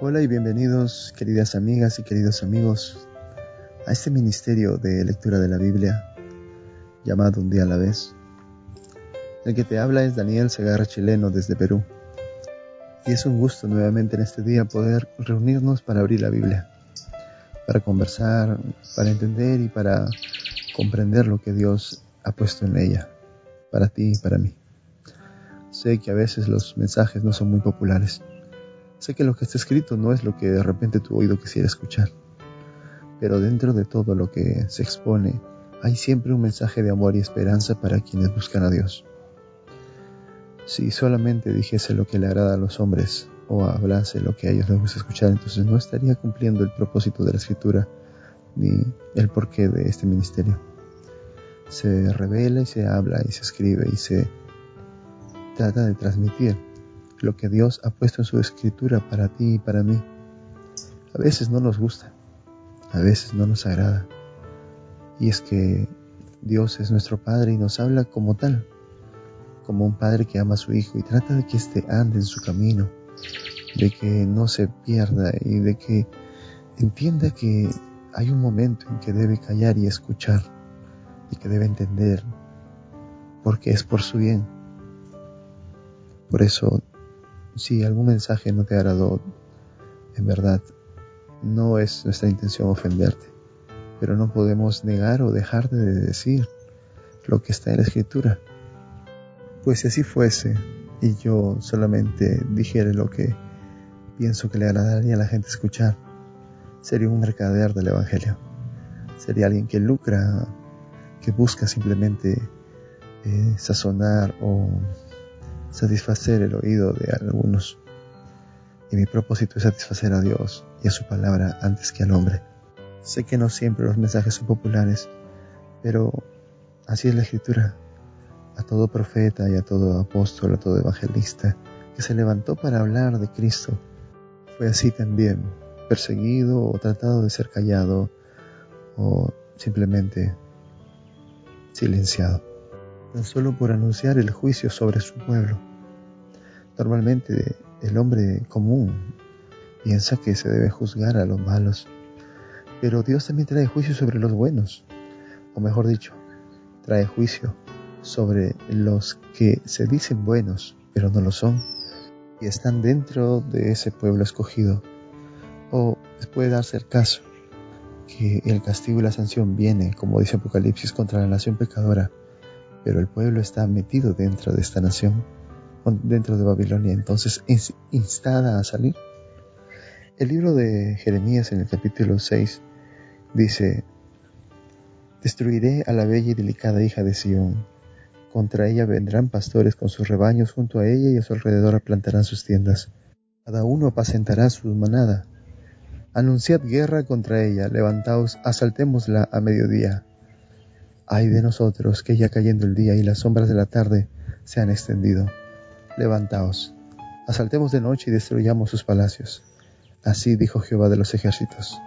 Hola y bienvenidos queridas amigas y queridos amigos a este ministerio de lectura de la Biblia llamado Un día a la vez. El que te habla es Daniel Segarra Chileno desde Perú. Y es un gusto nuevamente en este día poder reunirnos para abrir la Biblia, para conversar, para entender y para comprender lo que Dios ha puesto en ella, para ti y para mí. Sé que a veces los mensajes no son muy populares. Sé que lo que está escrito no es lo que de repente tu oído quisiera escuchar. Pero dentro de todo lo que se expone, hay siempre un mensaje de amor y esperanza para quienes buscan a Dios. Si solamente dijese lo que le agrada a los hombres o hablase lo que a ellos les gusta escuchar, entonces no estaría cumpliendo el propósito de la escritura ni el porqué de este ministerio. Se revela y se habla y se escribe y se trata de transmitir lo que Dios ha puesto en su escritura para ti y para mí. A veces no nos gusta, a veces no nos agrada. Y es que Dios es nuestro Padre y nos habla como tal, como un padre que ama a su hijo y trata de que éste ande en su camino, de que no se pierda y de que entienda que hay un momento en que debe callar y escuchar y que debe entender porque es por su bien por eso, si algún mensaje no te agradó, en verdad, no es nuestra intención ofenderte, pero no podemos negar o dejar de decir lo que está en la escritura. Pues si así fuese y yo solamente dijera lo que pienso que le agradaría a la gente escuchar, sería un mercader del Evangelio. Sería alguien que lucra, que busca simplemente eh, sazonar o satisfacer el oído de algunos. Y mi propósito es satisfacer a Dios y a su palabra antes que al hombre. Sé que no siempre los mensajes son populares, pero así es la escritura. A todo profeta y a todo apóstol, a todo evangelista que se levantó para hablar de Cristo, fue así también, perseguido o tratado de ser callado o simplemente silenciado tan solo por anunciar el juicio sobre su pueblo. Normalmente el hombre común piensa que se debe juzgar a los malos, pero Dios también trae juicio sobre los buenos, o mejor dicho, trae juicio sobre los que se dicen buenos, pero no lo son, y están dentro de ese pueblo escogido. O puede darse el caso que el castigo y la sanción vienen, como dice Apocalipsis, contra la nación pecadora, pero el pueblo está metido dentro de esta nación, dentro de Babilonia, entonces es instada a salir. El libro de Jeremías en el capítulo 6 dice, Destruiré a la bella y delicada hija de Sión. Contra ella vendrán pastores con sus rebaños junto a ella y a su alrededor plantarán sus tiendas. Cada uno apacentará su manada. Anunciad guerra contra ella, levantaos, asaltémosla a mediodía. Ay de nosotros que ya cayendo el día y las sombras de la tarde se han extendido. Levantaos, asaltemos de noche y destruyamos sus palacios. Así dijo Jehová de los ejércitos.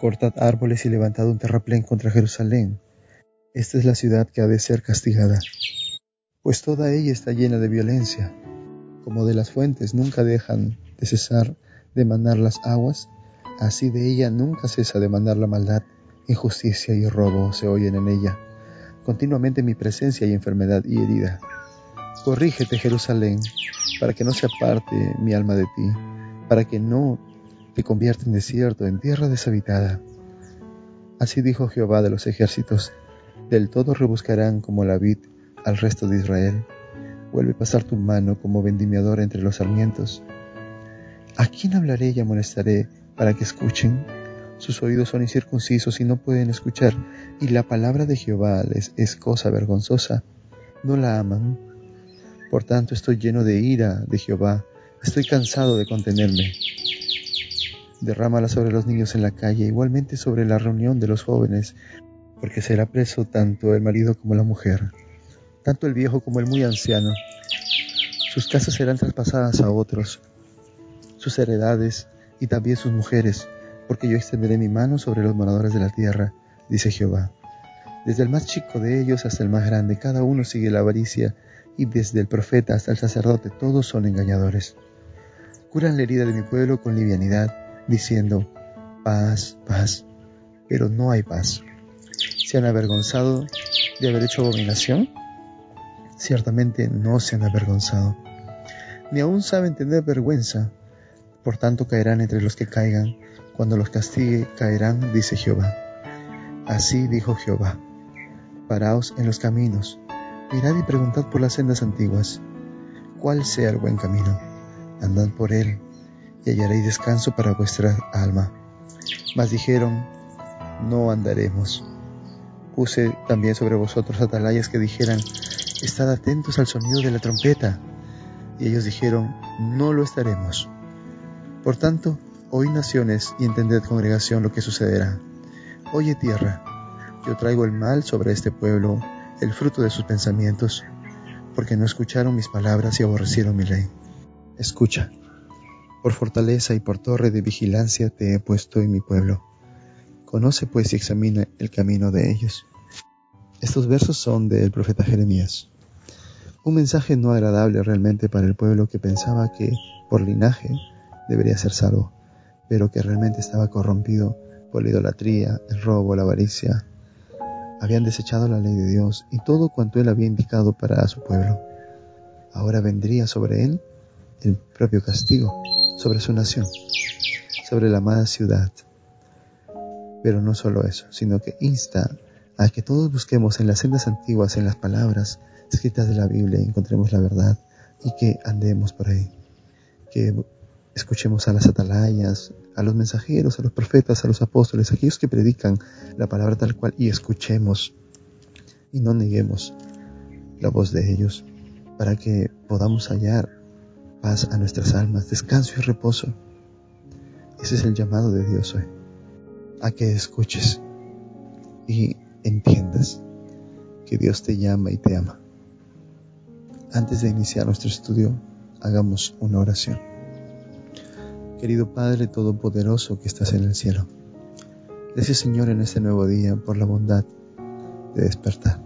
Cortad árboles y levantad un terraplén contra Jerusalén. Esta es la ciudad que ha de ser castigada, pues toda ella está llena de violencia. Como de las fuentes nunca dejan de cesar de mandar las aguas, así de ella nunca cesa de mandar la maldad Injusticia y robo se oyen en ella. Continuamente mi presencia y enfermedad y herida. Corrígete, Jerusalén, para que no se aparte mi alma de ti, para que no te convierta en desierto, en tierra deshabitada. Así dijo Jehová de los ejércitos, del todo rebuscarán como la vid al resto de Israel. Vuelve a pasar tu mano como vendimiador entre los sarmientos. ¿A quién hablaré y amonestaré para que escuchen? Sus oídos son incircuncisos y no pueden escuchar, y la palabra de Jehová les es cosa vergonzosa, no la aman. Por tanto estoy lleno de ira de Jehová, estoy cansado de contenerme. Derrámala sobre los niños en la calle, igualmente sobre la reunión de los jóvenes, porque será preso tanto el marido como la mujer, tanto el viejo como el muy anciano. Sus casas serán traspasadas a otros, sus heredades y también sus mujeres porque yo extenderé mi mano sobre los moradores de la tierra, dice Jehová. Desde el más chico de ellos hasta el más grande, cada uno sigue la avaricia, y desde el profeta hasta el sacerdote, todos son engañadores. curan la herida de mi pueblo con livianidad, diciendo, paz, paz, pero no hay paz. ¿Se han avergonzado de haber hecho abominación? Ciertamente no se han avergonzado. Ni aún saben tener vergüenza, por tanto caerán entre los que caigan, cuando los castigue caerán, dice Jehová. Así dijo Jehová, paraos en los caminos, mirad y preguntad por las sendas antiguas, cuál sea el buen camino, andad por él, y hallaréis descanso para vuestra alma. Mas dijeron, no andaremos. Puse también sobre vosotros atalayas que dijeran, estad atentos al sonido de la trompeta. Y ellos dijeron, no lo estaremos. Por tanto, oí naciones y entended congregación lo que sucederá. Oye tierra, yo traigo el mal sobre este pueblo, el fruto de sus pensamientos, porque no escucharon mis palabras y aborrecieron mi ley. Escucha, por fortaleza y por torre de vigilancia te he puesto en mi pueblo. Conoce pues y examina el camino de ellos. Estos versos son del profeta Jeremías. Un mensaje no agradable realmente para el pueblo que pensaba que, por linaje, debería ser salvo, pero que realmente estaba corrompido por la idolatría, el robo, la avaricia. Habían desechado la ley de Dios y todo cuanto él había indicado para su pueblo. Ahora vendría sobre él el propio castigo, sobre su nación, sobre la amada ciudad. Pero no solo eso, sino que insta a que todos busquemos en las sendas antiguas, en las palabras escritas de la Biblia, encontremos la verdad y que andemos por ahí. Escuchemos a las atalayas, a los mensajeros, a los profetas, a los apóstoles, a aquellos que predican la palabra tal cual y escuchemos y no neguemos la voz de ellos para que podamos hallar paz a nuestras almas, descanso y reposo. Ese es el llamado de Dios hoy, a que escuches y entiendas que Dios te llama y te ama. Antes de iniciar nuestro estudio, hagamos una oración. Querido Padre Todopoderoso que estás en el cielo, gracias Señor en este nuevo día por la bondad de despertar,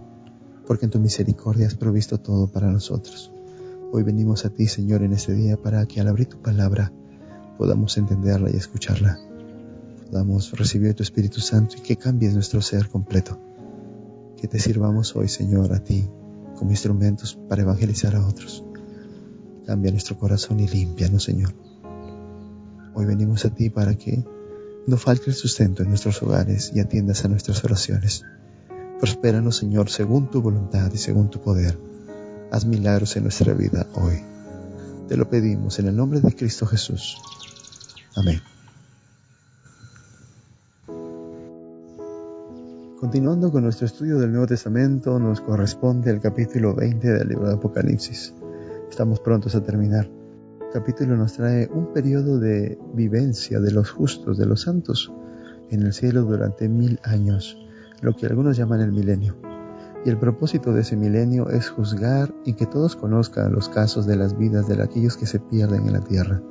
porque en tu misericordia has provisto todo para nosotros. Hoy venimos a ti Señor en este día para que al abrir tu palabra podamos entenderla y escucharla, podamos recibir tu Espíritu Santo y que cambies nuestro ser completo, que te sirvamos hoy Señor a ti como instrumentos para evangelizar a otros. Cambia nuestro corazón y límpianos Señor Hoy venimos a ti para que no falte el sustento en nuestros hogares y atiendas a nuestras oraciones. Prospéranos, Señor, según tu voluntad y según tu poder. Haz milagros en nuestra vida hoy. Te lo pedimos en el nombre de Cristo Jesús. Amén. Continuando con nuestro estudio del Nuevo Testamento, nos corresponde el capítulo 20 del libro de Apocalipsis. Estamos prontos a terminar capítulo nos trae un periodo de vivencia de los justos, de los santos, en el cielo durante mil años, lo que algunos llaman el milenio. Y el propósito de ese milenio es juzgar y que todos conozcan los casos de las vidas de aquellos que se pierden en la tierra.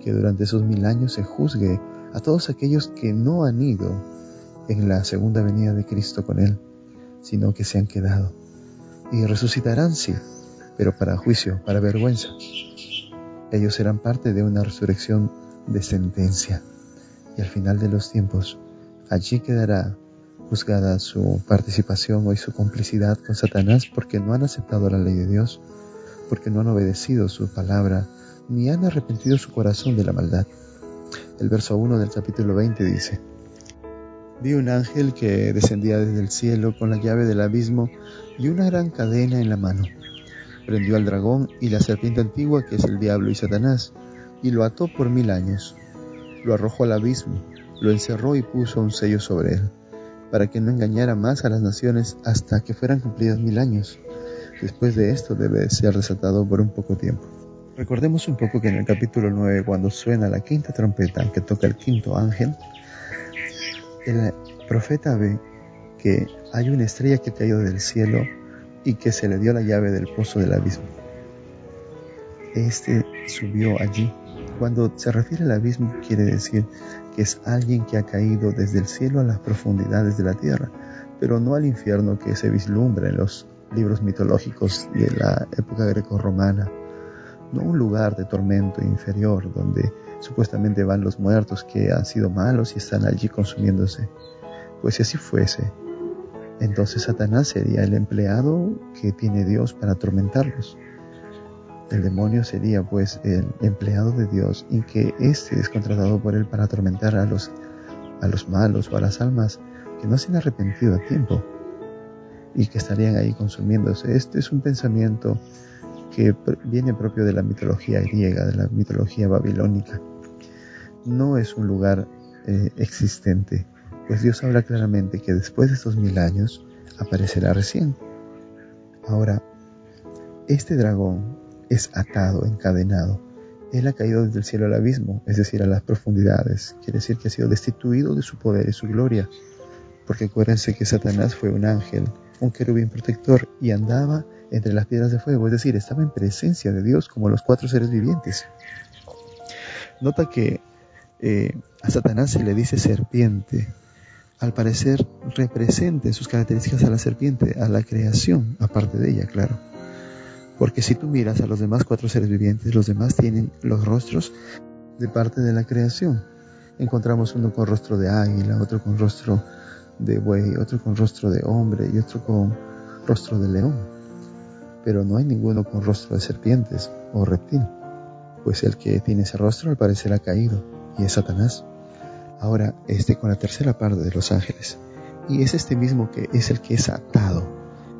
Que durante esos mil años se juzgue a todos aquellos que no han ido en la segunda venida de Cristo con Él, sino que se han quedado. Y resucitarán, sí, pero para juicio, para vergüenza. Ellos serán parte de una resurrección de sentencia. Y al final de los tiempos, allí quedará juzgada su participación o su complicidad con Satanás porque no han aceptado la ley de Dios, porque no han obedecido su palabra, ni han arrepentido su corazón de la maldad. El verso 1 del capítulo 20 dice, Vi un ángel que descendía desde el cielo con la llave del abismo y una gran cadena en la mano prendió al dragón y la serpiente antigua que es el diablo y Satanás, y lo ató por mil años. Lo arrojó al abismo, lo encerró y puso un sello sobre él, para que no engañara más a las naciones hasta que fueran cumplidos mil años. Después de esto debe ser desatado por un poco tiempo. Recordemos un poco que en el capítulo 9, cuando suena la quinta trompeta que toca el quinto ángel, el profeta ve que hay una estrella que caído del cielo y que se le dio la llave del pozo del abismo. Este subió allí. Cuando se refiere al abismo quiere decir que es alguien que ha caído desde el cielo a las profundidades de la tierra, pero no al infierno que se vislumbra en los libros mitológicos de la época greco-romana no un lugar de tormento inferior donde supuestamente van los muertos que han sido malos y están allí consumiéndose. Pues si así fuese, entonces Satanás sería el empleado que tiene Dios para atormentarlos. El demonio sería pues el empleado de Dios y que éste es contratado por él para atormentar a los, a los malos o a las almas que no se han arrepentido a tiempo y que estarían ahí consumiéndose. Este es un pensamiento que viene propio de la mitología griega, de la mitología babilónica. No es un lugar eh, existente, pues Dios habla claramente que después de estos mil años aparecerá recién. Ahora, este dragón es atado, encadenado. Él ha caído desde el cielo al abismo, es decir, a las profundidades. Quiere decir que ha sido destituido de su poder y su gloria. Porque acuérdense que Satanás fue un ángel, un querubín protector, y andaba entre las piedras de fuego, es decir, estaba en presencia de Dios como los cuatro seres vivientes. Nota que eh, a Satanás se le dice serpiente. Al parecer representa en sus características a la serpiente, a la creación, aparte de ella, claro. Porque si tú miras a los demás cuatro seres vivientes, los demás tienen los rostros de parte de la creación. Encontramos uno con rostro de águila, otro con rostro de buey, otro con rostro de hombre y otro con rostro de león. Pero no hay ninguno con rostro de serpientes o reptil, pues el que tiene ese rostro al parecer ha caído y es Satanás. Ahora este con la tercera parte de los ángeles. Y es este mismo que es el que es atado.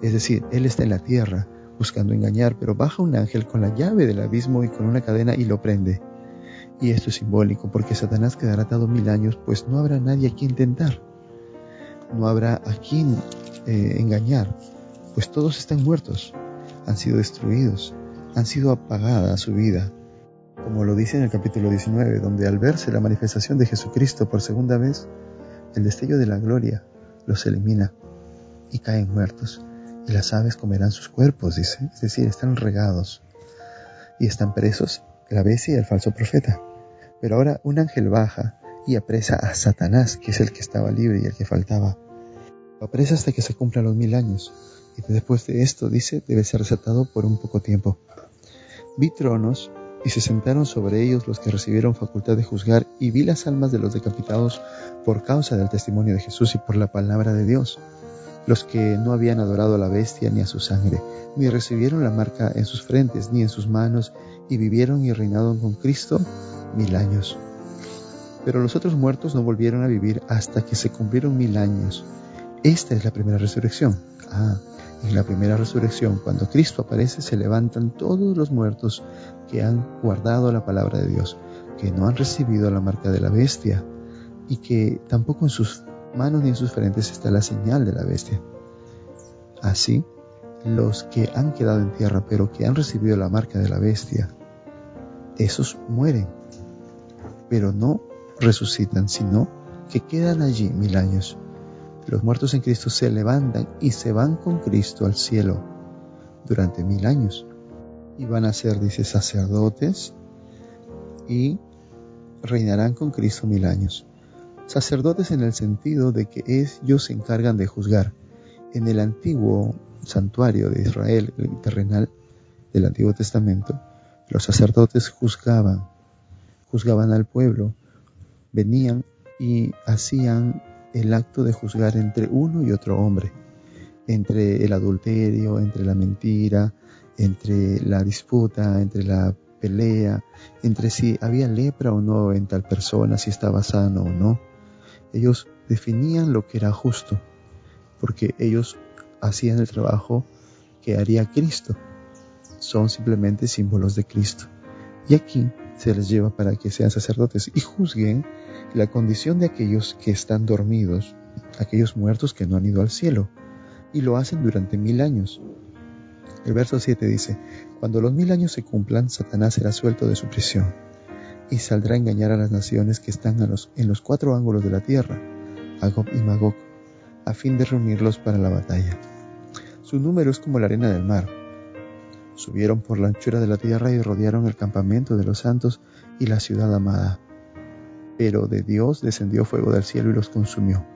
Es decir, él está en la tierra, buscando engañar, pero baja un ángel con la llave del abismo y con una cadena y lo prende. Y esto es simbólico porque Satanás quedará atado mil años, pues no habrá nadie a quien tentar. No habrá a quien eh, engañar, pues todos están muertos, han sido destruidos, han sido apagada su vida. Como lo dice en el capítulo 19, donde al verse la manifestación de Jesucristo por segunda vez, el destello de la gloria los elimina y caen muertos y las aves comerán sus cuerpos, dice, es decir, están regados y están presos la bestia y el falso profeta. Pero ahora un ángel baja y apresa a Satanás, que es el que estaba libre y el que faltaba. Lo apresa hasta que se cumplan los mil años, y después de esto, dice, debe ser desatado por un poco tiempo. Vi tronos, y se sentaron sobre ellos los que recibieron facultad de juzgar, y vi las almas de los decapitados por causa del testimonio de Jesús y por la palabra de Dios los que no habían adorado a la bestia ni a su sangre, ni recibieron la marca en sus frentes ni en sus manos, y vivieron y reinaron con Cristo mil años. Pero los otros muertos no volvieron a vivir hasta que se cumplieron mil años. Esta es la primera resurrección. Ah, en la primera resurrección, cuando Cristo aparece, se levantan todos los muertos que han guardado la palabra de Dios, que no han recibido la marca de la bestia y que tampoco en sus manos ni en sus frentes está la señal de la bestia. Así, los que han quedado en tierra pero que han recibido la marca de la bestia, esos mueren, pero no resucitan, sino que quedan allí mil años. Los muertos en Cristo se levantan y se van con Cristo al cielo durante mil años. Y van a ser, dice, sacerdotes y reinarán con Cristo mil años sacerdotes en el sentido de que ellos se encargan de juzgar. En el antiguo santuario de Israel, el terrenal del Antiguo Testamento, los sacerdotes juzgaban, juzgaban al pueblo, venían y hacían el acto de juzgar entre uno y otro hombre, entre el adulterio, entre la mentira, entre la disputa, entre la pelea, entre si había lepra o no en tal persona, si estaba sano o no ellos definían lo que era justo, porque ellos hacían el trabajo que haría Cristo. Son simplemente símbolos de Cristo. Y aquí se les lleva para que sean sacerdotes y juzguen la condición de aquellos que están dormidos, aquellos muertos que no han ido al cielo, y lo hacen durante mil años. El verso 7 dice, Cuando los mil años se cumplan, Satanás será suelto de su prisión y saldrá a engañar a las naciones que están en los cuatro ángulos de la tierra, Agog y Magog, a fin de reunirlos para la batalla. Su número es como la arena del mar. Subieron por la anchura de la tierra y rodearon el campamento de los santos y la ciudad amada. Pero de Dios descendió fuego del cielo y los consumió.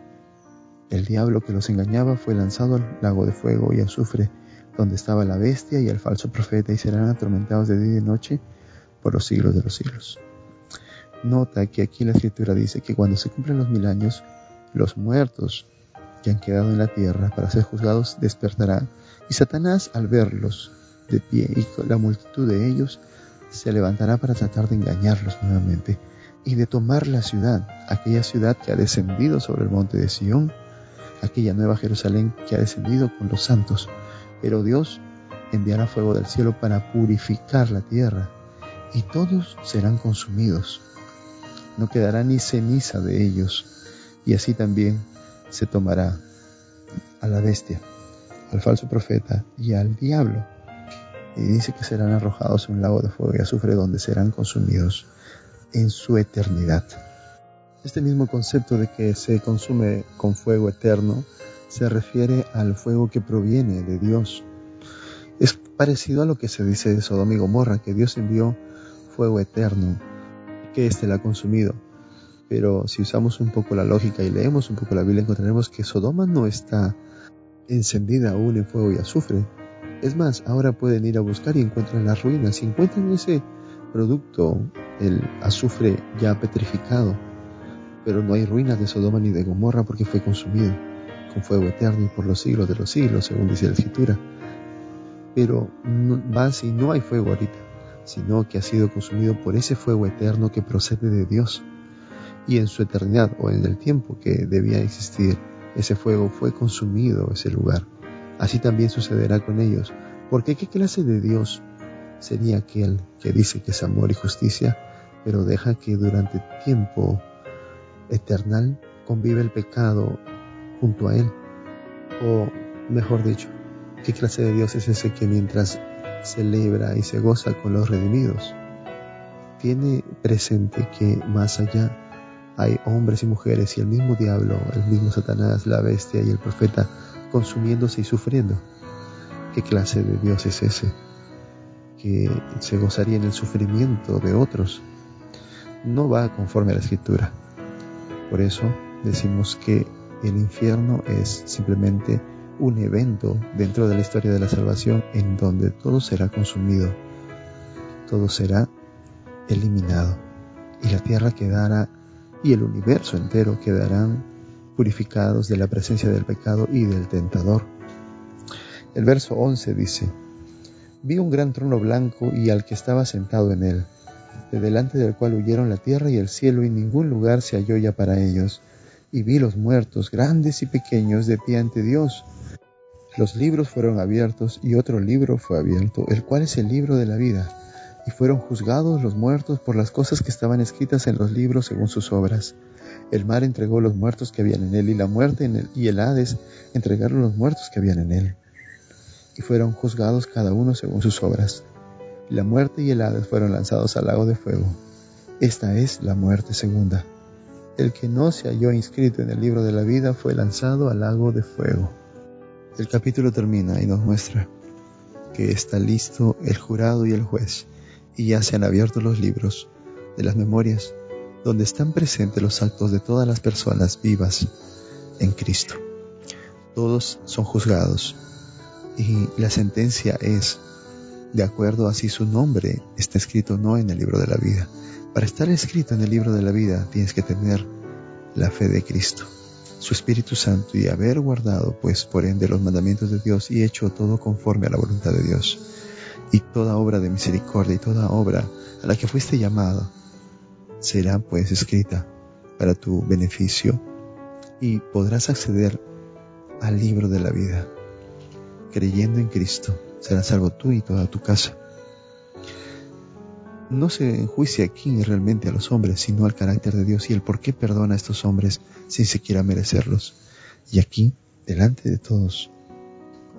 El diablo que los engañaba fue lanzado al lago de fuego y azufre, donde estaba la bestia y el falso profeta y serán atormentados de día y de noche por los siglos de los siglos. Nota que aquí la escritura dice que cuando se cumplen los mil años, los muertos que han quedado en la tierra para ser juzgados despertarán y Satanás al verlos de pie y la multitud de ellos se levantará para tratar de engañarlos nuevamente y de tomar la ciudad, aquella ciudad que ha descendido sobre el monte de Sión, aquella nueva Jerusalén que ha descendido con los santos. Pero Dios enviará fuego del cielo para purificar la tierra y todos serán consumidos. No quedará ni ceniza de ellos y así también se tomará a la bestia, al falso profeta y al diablo. Y dice que serán arrojados en un lago de fuego y azufre donde serán consumidos en su eternidad. Este mismo concepto de que se consume con fuego eterno se refiere al fuego que proviene de Dios. Es parecido a lo que se dice de Sodoma y Gomorra, que Dios envió fuego eterno, que éste la ha consumido. Pero si usamos un poco la lógica y leemos un poco la Biblia, encontraremos que Sodoma no está encendida aún en fuego y azufre. Es más, ahora pueden ir a buscar y encuentran las ruinas. Si encuentran ese producto, el azufre ya petrificado, pero no hay ruinas de Sodoma ni de Gomorra porque fue consumido con fuego eterno por los siglos de los siglos, según dice la Escritura. Pero no, no hay fuego ahorita, sino que ha sido consumido por ese fuego eterno que procede de Dios. Y en su eternidad o en el tiempo que debía existir, ese fuego fue consumido ese lugar. Así también sucederá con ellos. Porque ¿qué clase de Dios sería aquel que dice que es amor y justicia, pero deja que durante tiempo eternal convive el pecado junto a él? O mejor dicho, ¿qué clase de Dios es ese que mientras celebra y se goza con los redimidos, tiene presente que más allá hay hombres y mujeres y el mismo diablo, el mismo Satanás, la bestia y el profeta consumiéndose y sufriendo? ¿Qué clase de Dios es ese? que se gozaría en el sufrimiento de otros, no va conforme a la escritura. Por eso decimos que el infierno es simplemente un evento dentro de la historia de la salvación en donde todo será consumido, todo será eliminado y la tierra quedará y el universo entero quedarán purificados de la presencia del pecado y del tentador. El verso 11 dice, Vi un gran trono blanco y al que estaba sentado en él, de delante del cual huyeron la tierra y el cielo y ningún lugar se halló ya para ellos. Y vi los muertos, grandes y pequeños, de pie ante Dios. Los libros fueron abiertos y otro libro fue abierto, el cual es el libro de la vida. Y fueron juzgados los muertos por las cosas que estaban escritas en los libros según sus obras. El mar entregó los muertos que habían en él y la muerte en él, y el Hades entregaron los muertos que habían en él y fueron juzgados cada uno según sus obras. La muerte y el Hades fueron lanzados al lago de fuego. Esta es la muerte segunda. El que no se halló inscrito en el libro de la vida fue lanzado al lago de fuego. El capítulo termina y nos muestra que está listo el jurado y el juez, y ya se han abierto los libros de las memorias, donde están presentes los actos de todas las personas vivas en Cristo. Todos son juzgados y la sentencia es, de acuerdo a si su nombre está escrito no en el libro de la vida. Para estar escrito en el libro de la vida tienes que tener la fe de Cristo, su Espíritu Santo y haber guardado, pues, por ende, los mandamientos de Dios y hecho todo conforme a la voluntad de Dios. Y toda obra de misericordia y toda obra a la que fuiste llamado será, pues, escrita para tu beneficio y podrás acceder al libro de la vida creyendo en Cristo, serás salvo tú y toda tu casa. No se enjuicia aquí realmente a los hombres, sino al carácter de Dios y el por qué perdona a estos hombres sin siquiera merecerlos. Y aquí, delante de todos,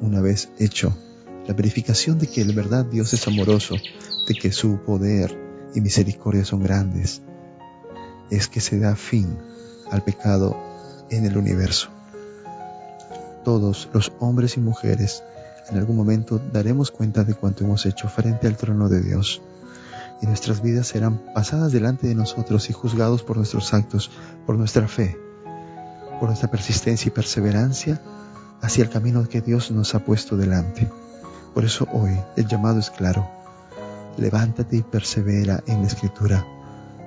una vez hecho la verificación de que en verdad Dios es amoroso, de que su poder y misericordia son grandes, es que se da fin al pecado en el universo todos los hombres y mujeres, en algún momento daremos cuenta de cuanto hemos hecho frente al trono de Dios. Y nuestras vidas serán pasadas delante de nosotros y juzgados por nuestros actos, por nuestra fe, por nuestra persistencia y perseverancia hacia el camino que Dios nos ha puesto delante. Por eso hoy el llamado es claro. Levántate y persevera en la escritura.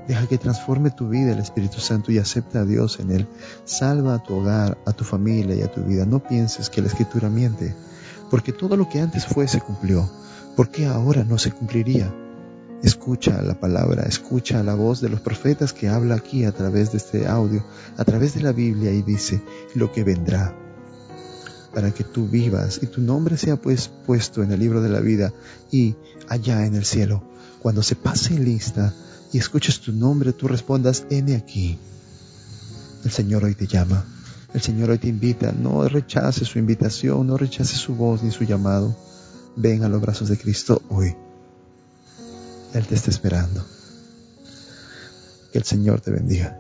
Deja que transforme tu vida el Espíritu Santo y acepta a Dios en él. Salva a tu hogar, a tu familia y a tu vida. No pienses que la escritura miente, porque todo lo que antes fue se cumplió. ¿Por qué ahora no se cumpliría? Escucha la palabra, escucha la voz de los profetas que habla aquí a través de este audio, a través de la Biblia y dice lo que vendrá para que tú vivas y tu nombre sea pues puesto en el libro de la vida y allá en el cielo. Cuando se pase lista y escuches tu nombre, tú respondas, heme aquí. El Señor hoy te llama. El Señor hoy te invita. No rechaces su invitación, no rechaces su voz ni su llamado. Ven a los brazos de Cristo hoy. Él te está esperando. Que el Señor te bendiga.